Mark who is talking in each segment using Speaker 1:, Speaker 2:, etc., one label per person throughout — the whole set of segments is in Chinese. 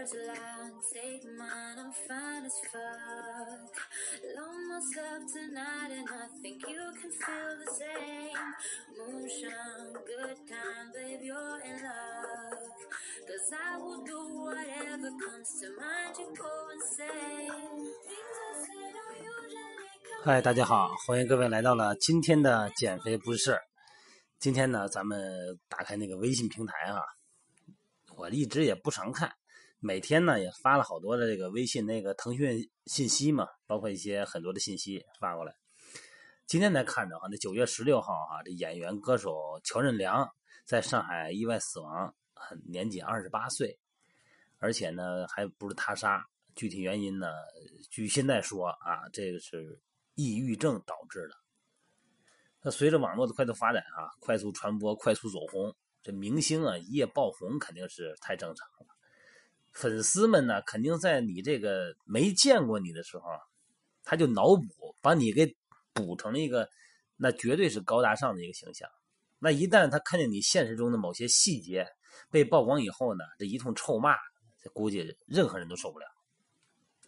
Speaker 1: a lot, take mine, I'm fine as fuck. Love myself tonight, and I think you can feel the same. Moonshine, good time, babe, you're in love. Cause I will do whatever comes to mind, you go and say. Things I say don't usually
Speaker 2: 嗨，大家好，欢迎各位来到了今天的减肥不是事儿。今天呢，咱们打开那个微信平台啊，我一直也不常看，每天呢也发了好多的这个微信那个腾讯信息嘛，包括一些很多的信息发过来。今天才看着哈，那九月十六号啊，这演员歌手乔任梁在上海意外死亡，年仅二十八岁，而且呢还不是他杀，具体原因呢，据现在说啊，这个是抑郁症导致的。那随着网络的快速发展啊，快速传播、快速走红，这明星啊一夜爆红肯定是太正常了。粉丝们呢，肯定在你这个没见过你的时候，他就脑补，把你给补成了一个那绝对是高大上的一个形象。那一旦他看见你现实中的某些细节被曝光以后呢，这一通臭骂，估计任何人都受不了。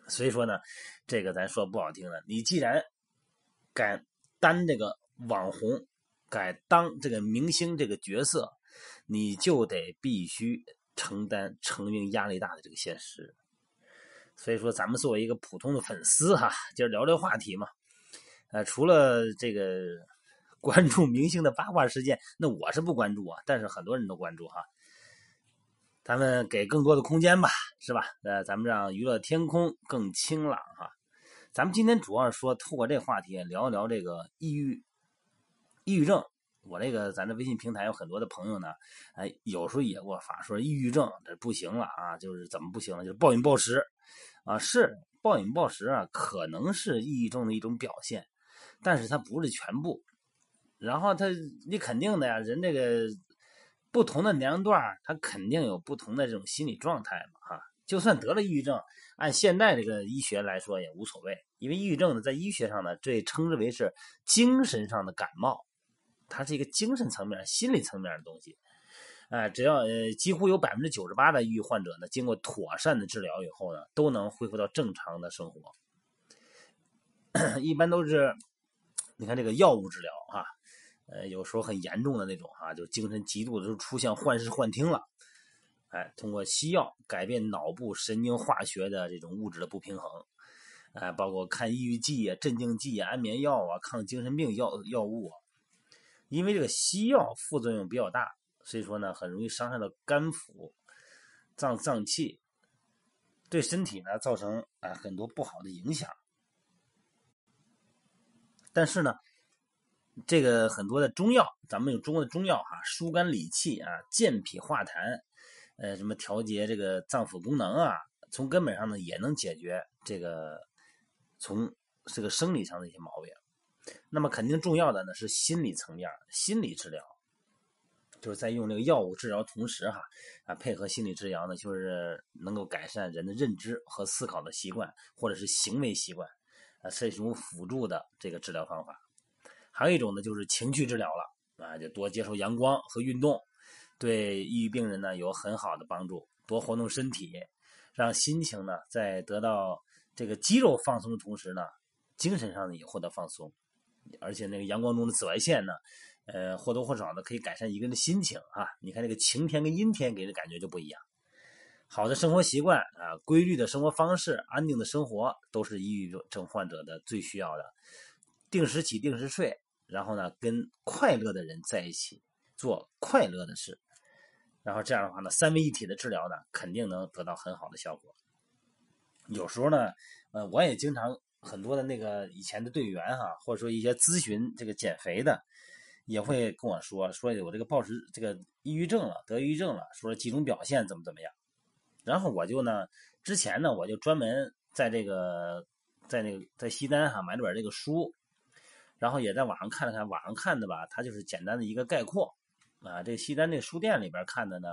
Speaker 2: 所以说呢，这个咱说不好听的，你既然敢担这个网红，敢当这个明星这个角色，你就得必须承担成名压力大的这个现实。所以说，咱们作为一个普通的粉丝哈，今儿聊这话题嘛。呃，除了这个 关注明星的八卦事件，那我是不关注啊，但是很多人都关注哈。咱们给更多的空间吧，是吧？呃，咱们让娱乐天空更清朗哈。咱们今天主要是说，透过这话题聊一聊这个抑郁、抑郁症。我这个咱这微信平台有很多的朋友呢，哎，有时候也给我发说抑郁症这不行了啊，就是怎么不行了？就是暴饮暴食啊，是暴饮暴食啊，可能是抑郁症的一种表现，但是它不是全部。然后他，你肯定的呀，人这个不同的年龄段，他肯定有不同的这种心理状态嘛，哈。就算得了抑郁症，按现在这个医学来说也无所谓，因为抑郁症呢，在医学上呢，这称之为是精神上的感冒，它是一个精神层面、心理层面的东西。哎，只要呃，几乎有百分之九十八的抑郁患者呢，经过妥善的治疗以后呢，都能恢复到正常的生活。一般都是，你看这个药物治疗啊，呃，有时候很严重的那种哈、就精神极度的就出现幻视幻听了。哎，通过西药改变脑部神经化学的这种物质的不平衡，哎，包括看抑郁剂啊、镇静剂啊、安眠药啊、抗精神病药药物啊。因为这个西药副作用比较大，所以说呢，很容易伤害到肝腑、脏脏器，对身体呢造成啊很多不好的影响。但是呢，这个很多的中药，咱们有中国的中药哈，疏肝理气啊，健脾化痰。呃，什么调节这个脏腑功能啊，从根本上呢也能解决这个从这个生理上的一些毛病。那么肯定重要的呢是心理层面，心理治疗，就是在用这个药物治疗同时哈啊配合心理治疗呢，就是能够改善人的认知和思考的习惯，或者是行为习惯啊，是一种辅助的这个治疗方法。还有一种呢就是情绪治疗了啊，就多接受阳光和运动。对抑郁病人呢有很好的帮助，多活动身体，让心情呢在得到这个肌肉放松的同时呢，精神上呢也获得放松，而且那个阳光中的紫外线呢，呃或多或少的可以改善一个人的心情啊。你看这个晴天跟阴天给人感觉就不一样。好的生活习惯啊，规律的生活方式，安定的生活，都是抑郁症患者的最需要的。定时起，定时睡，然后呢跟快乐的人在一起，做快乐的事。然后这样的话呢，三位一体的治疗呢，肯定能得到很好的效果。有时候呢，呃，我也经常很多的那个以前的队员哈，或者说一些咨询这个减肥的，也会跟我说说我这个暴食这个抑郁症了，得抑郁症了，说几种表现怎么怎么样。然后我就呢，之前呢，我就专门在这个在那个在西单哈买了本这个书，然后也在网上看了看，网上看的吧，它就是简单的一个概括。啊，这西单这书店里边看的呢，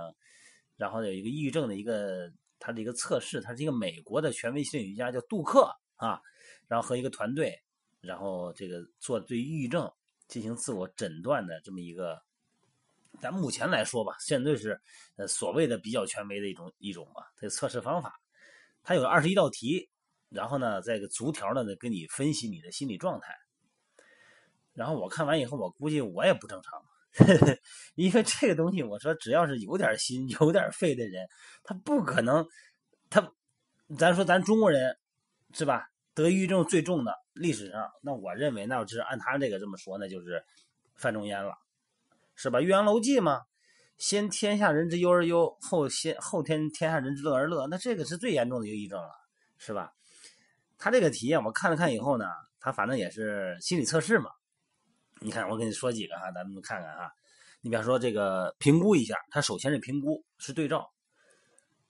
Speaker 2: 然后有一个抑郁症的一个，它的一个测试，它是一个美国的权威心理学家叫杜克啊，然后和一个团队，然后这个做对抑郁症进行自我诊断的这么一个咱目前来说吧，现在是呃所谓的比较权威的一种一种吧，这个测试方法，它有二十一道题，然后呢，在个逐条的呢给你分析你的心理状态。然后我看完以后，我估计我也不正常，因为这个东西，我说只要是有点心、有点肺的人，他不可能，他，咱说咱中国人是吧？得抑郁症最重的历史上，那我认为，那就是按他这个这么说，那就是范仲淹了。是吧？《岳阳楼记》嘛，先天下人之忧而忧，后先后天天下人之乐而乐。那这个是最严重的抑郁症了，是吧？他这个题啊，我看了看以后呢，他反正也是心理测试嘛。你看，我给你说几个哈，咱们看看哈。你比方说这个评估一下，他首先是评估，是对照。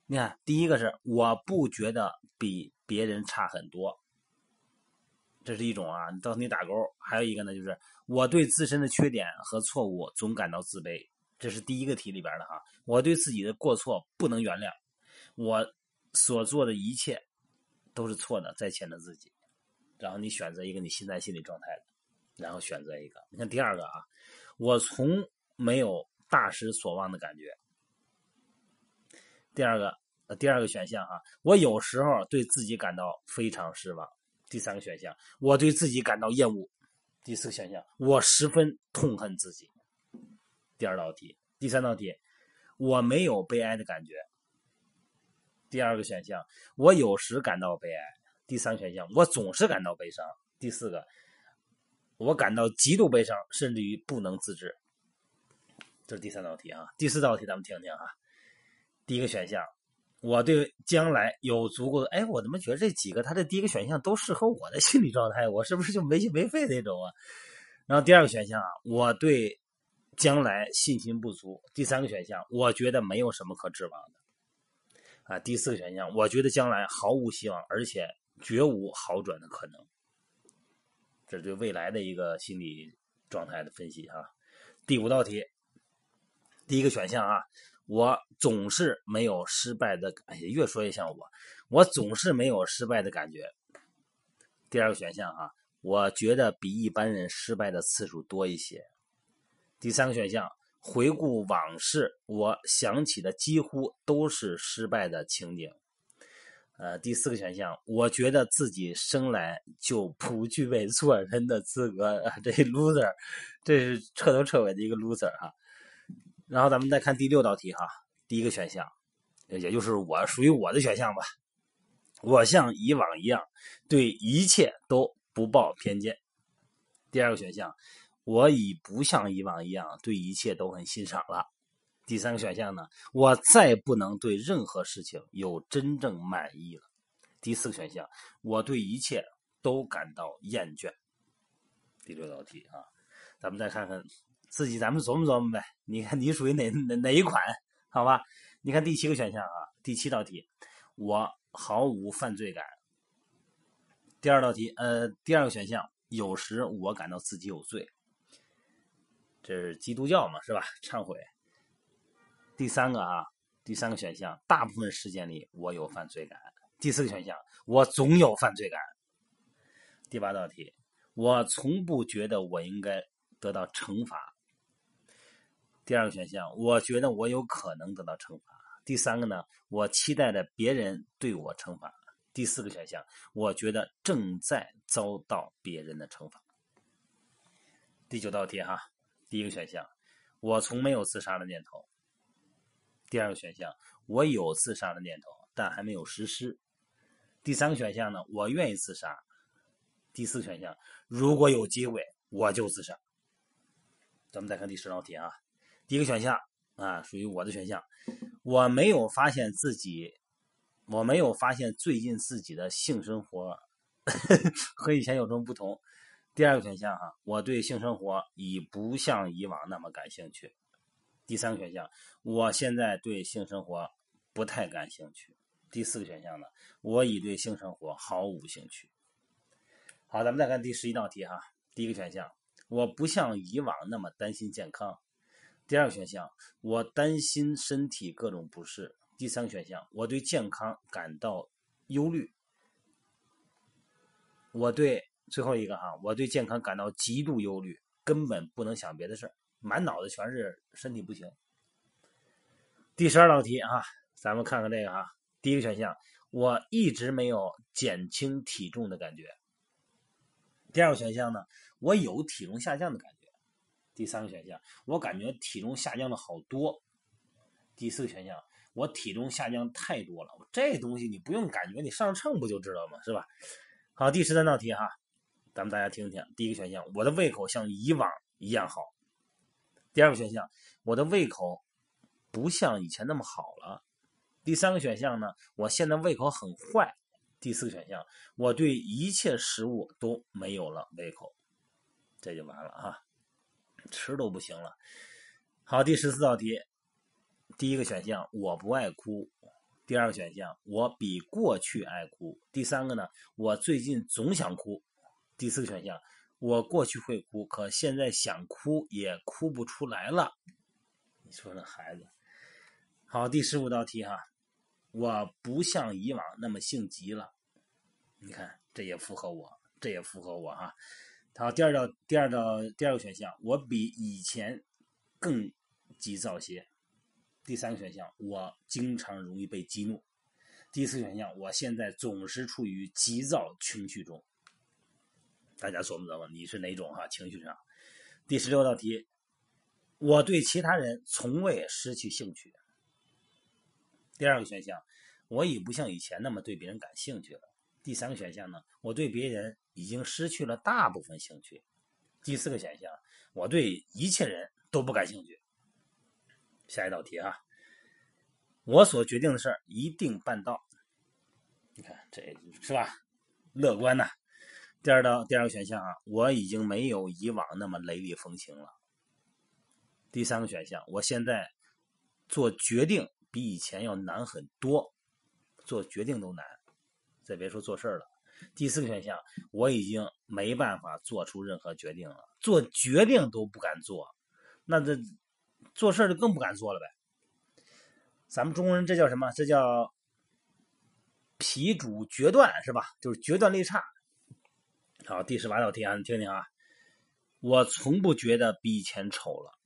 Speaker 2: 你看，第一个是我不觉得比别人差很多，这是一种啊，到你打勾。还有一个呢，就是。我对自身的缺点和错误总感到自卑，这是第一个题里边的哈。我对自己的过错不能原谅，我所做的一切都是错的，在谴责自己。然后你选择一个你现在心理状态的，然后选择一个。你看第二个啊，我从没有大失所望的感觉。第二个，第二个选项啊，我有时候对自己感到非常失望。第三个选项，我对自己感到厌恶。第四个选项，我十分痛恨自己。第二道题，第三道题，我没有悲哀的感觉。第二个选项，我有时感到悲哀。第三个选项，我总是感到悲伤。第四个，我感到极度悲伤，甚至于不能自制。这是第三道题啊。第四道题，咱们听听啊。第一个选项。我对将来有足够的哎，我怎么觉得这几个他的第一个选项都适合我的心理状态？我是不是就没心没肺那种啊？然后第二个选项啊，我对将来信心不足。第三个选项，我觉得没有什么可指望的。啊，第四个选项，我觉得将来毫无希望，而且绝无好转的可能。这是对未来的一个心理状态的分析啊。第五道题，第一个选项啊。我总是没有失败的，哎呀，越说越像我。我总是没有失败的感觉。第二个选项啊，我觉得比一般人失败的次数多一些。第三个选项，回顾往事，我想起的几乎都是失败的情景。呃，第四个选项，我觉得自己生来就不具备做人的资格。这 loser，这是彻头彻尾的一个 loser 哈。然后咱们再看第六道题哈，第一个选项，也就是我属于我的选项吧。我像以往一样，对一切都不抱偏见。第二个选项，我已不像以往一样对一切都很欣赏了。第三个选项呢，我再不能对任何事情有真正满意了。第四个选项，我对一切都感到厌倦。第六道题啊，咱们再看看。自己咱们琢磨琢磨呗，你看你属于哪哪哪一款？好吧，你看第七个选项啊，第七道题，我毫无犯罪感。第二道题，呃，第二个选项，有时我感到自己有罪，这是基督教嘛，是吧？忏悔。第三个啊，第三个选项，大部分时间里我有犯罪感。第四个选项，我总有犯罪感。第八道题，我从不觉得我应该得到惩罚。第二个选项，我觉得我有可能得到惩罚。第三个呢，我期待着别人对我惩罚。第四个选项，我觉得正在遭到别人的惩罚。第九道题哈，第一个选项，我从没有自杀的念头。第二个选项，我有自杀的念头，但还没有实施。第三个选项呢，我愿意自杀。第四选项，如果有机会，我就自杀。咱们再看第十道题啊。第一个选项啊，属于我的选项。我没有发现自己，我没有发现最近自己的性生活 和以前有什么不同。第二个选项哈，我对性生活已不像以往那么感兴趣。第三个选项，我现在对性生活不太感兴趣。第四个选项呢，我已对性生活毫无兴趣。好，咱们再看第十一道题哈。第一个选项，我不像以往那么担心健康。第二个选项，我担心身体各种不适。第三个选项，我对健康感到忧虑。我对最后一个哈，我对健康感到极度忧虑，根本不能想别的事儿。满脑子全是身体不行。第十二道题啊，咱们看看这个啊，第一个选项，我一直没有减轻体重的感觉。第二个选项呢，我有体重下降的感觉。第三个选项，我感觉体重下降的好多。第四个选项，我体重下降太多了。这东西你不用感觉，你上秤不就知道吗？是吧？好，第十三道题哈，咱们大家听听。第一个选项，我的胃口像以往一样好。第二个选项，我的胃口不像以前那么好了。第三个选项呢，我现在胃口很坏。第四个选项，我对一切食物都没有了胃口，这就完了啊，吃都不行了。好，第十四道题，第一个选项我不爱哭，第二个选项我比过去爱哭，第三个呢，我最近总想哭，第四个选项我过去会哭，可现在想哭也哭不出来了。你说那孩子，好，第十五道题哈。我不像以往那么性急了，你看这也符合我，这也符合我哈。好，第二道，第二道，第二个选项，我比以前更急躁些。第三个选项，我经常容易被激怒。第四个选项，我现在总是处于急躁情绪中。大家琢磨琢磨，你是哪种哈？情绪上。第十六道题，我对其他人从未失去兴趣。第二个选项，我已不像以前那么对别人感兴趣了。第三个选项呢，我对别人已经失去了大部分兴趣。第四个选项，我对一切人都不感兴趣。下一道题啊，我所决定的事儿一定办到。你看这是吧？乐观呐。第二道第二个选项啊，我已经没有以往那么雷厉风行了。第三个选项，我现在做决定。比以前要难很多，做决定都难，再别说做事了。第四个选项，我已经没办法做出任何决定了，做决定都不敢做，那这做事就更不敢做了呗。咱们中国人这叫什么？这叫脾主决断，是吧？就是决断力差。好，第十八道题啊，你听听啊，我从不觉得比以前丑了。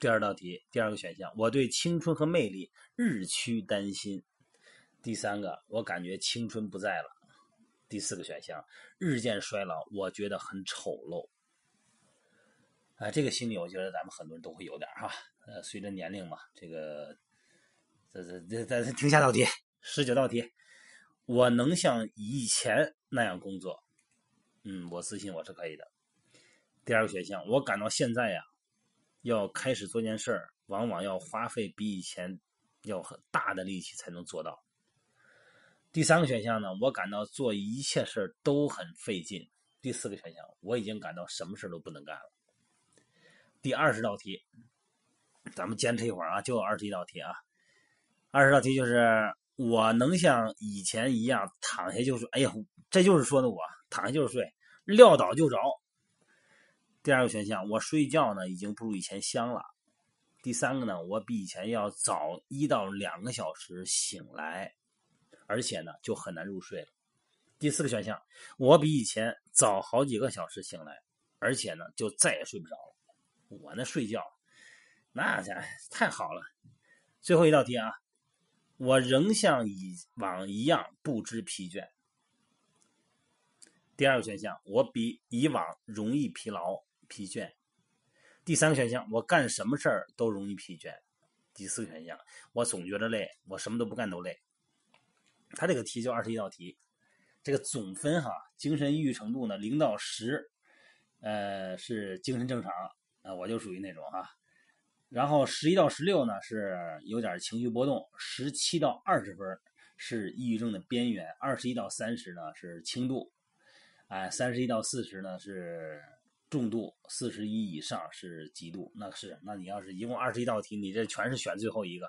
Speaker 2: 第二道题，第二个选项，我对青春和魅力日趋担心。第三个，我感觉青春不在了。第四个选项，日渐衰老，我觉得很丑陋。啊，这个心理，我觉得咱们很多人都会有点哈。呃，随着年龄嘛，这个，这这这这，停下道题，十九道题，我能像以前那样工作。嗯，我自信我是可以的。第二个选项，我感到现在呀。要开始做件事儿，往往要花费比以前要很大的力气才能做到。第三个选项呢，我感到做一切事都很费劲。第四个选项，我已经感到什么事都不能干了。第二十道题，咱们坚持一会儿啊，就二十一道题啊。二十道题就是我能像以前一样躺下就睡，哎呀，这就是说的我躺下就睡，撂倒就着。第二个选项，我睡觉呢已经不如以前香了。第三个呢，我比以前要早一到两个小时醒来，而且呢就很难入睡了。第四个选项，我比以前早好几个小时醒来，而且呢就再也睡不着了。我那睡觉，那家太好了。最后一道题啊，我仍像以往一样不知疲倦。第二个选项，我比以往容易疲劳。疲倦。第三个选项，我干什么事儿都容易疲倦。第四个选项，我总觉得累，我什么都不干都累。他这个题就二十一道题，这个总分哈，精神抑郁程度呢，零到十，呃是精神正常，啊我就属于那种哈。然后十一到十六呢是有点情绪波动，十七到二十分是抑郁症的边缘，二十一到三十呢是轻度，哎三十一到四十呢是。重度四十一以上是极度，那是那你要是一共二十一道题，你这全是选最后一个，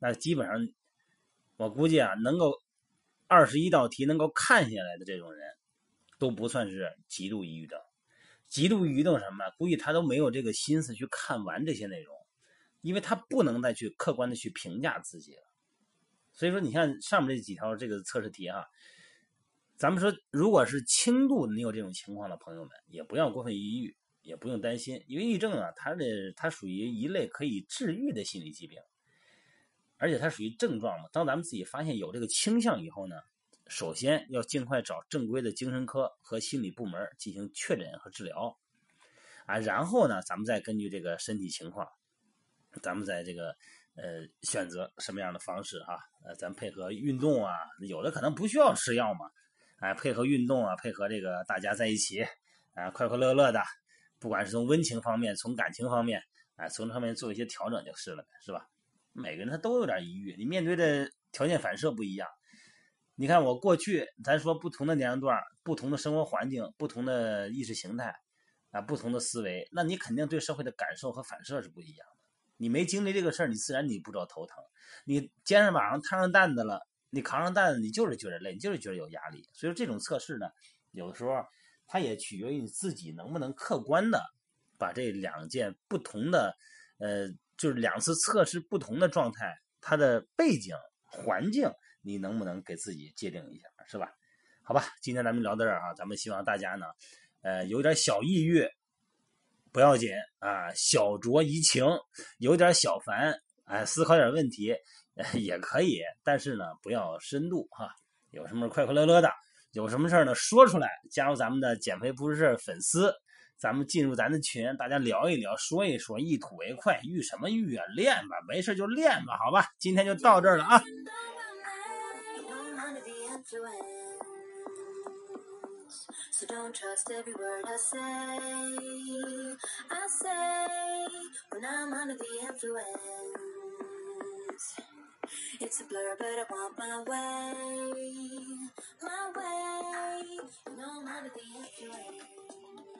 Speaker 2: 那基本上我估计啊，能够二十一道题能够看下来的这种人，都不算是极度抑郁症。极度抑郁症什么？估计他都没有这个心思去看完这些内容，因为他不能再去客观的去评价自己了。所以说，你看上面这几条这个测试题哈。咱们说，如果是轻度，你有这种情况的朋友们，也不要过分抑郁也不用担心，因为抑郁症啊，它的它属于一类可以治愈的心理疾病，而且它属于症状嘛。当咱们自己发现有这个倾向以后呢，首先要尽快找正规的精神科和心理部门进行确诊和治疗，啊，然后呢，咱们再根据这个身体情况，咱们在这个。呃，选择什么样的方式哈？呃，咱配合运动啊，有的可能不需要吃药嘛，哎，配合运动啊，配合这个大家在一起，啊，快快乐乐的，不管是从温情方面，从感情方面，哎，从这方面做一些调整就是了，是吧？每个人他都有点抑郁，你面对的条件反射不一样。你看我过去，咱说不同的年龄段，不同的生活环境，不同的意识形态，啊，不同的思维，那你肯定对社会的感受和反射是不一样的。你没经历这个事儿，你自然你不知道头疼。你肩上马上摊上担子了，你扛上担子，你就是觉得累，你就是觉得有压力。所以说这种测试呢，有的时候它也取决于你自己能不能客观的把这两件不同的，呃，就是两次测试不同的状态，它的背景环境，你能不能给自己界定一下，是吧？好吧，今天咱们聊到这儿啊，咱们希望大家呢，呃，有点小抑郁。不要紧啊，小酌怡情，有点小烦，哎，思考点问题也可以，但是呢，不要深度哈。有什么快快乐乐的，有什么事呢，说出来，加入咱们的减肥不是事粉丝，咱们进入咱的群，大家聊一聊，说一说，一吐为快，郁什么郁啊？练吧，没事就练吧，好吧，今天就到这儿了啊。So don't trust every word I say. I say when I'm under the influence. It's a blur, but I want my way, my way. You know I'm under the influence.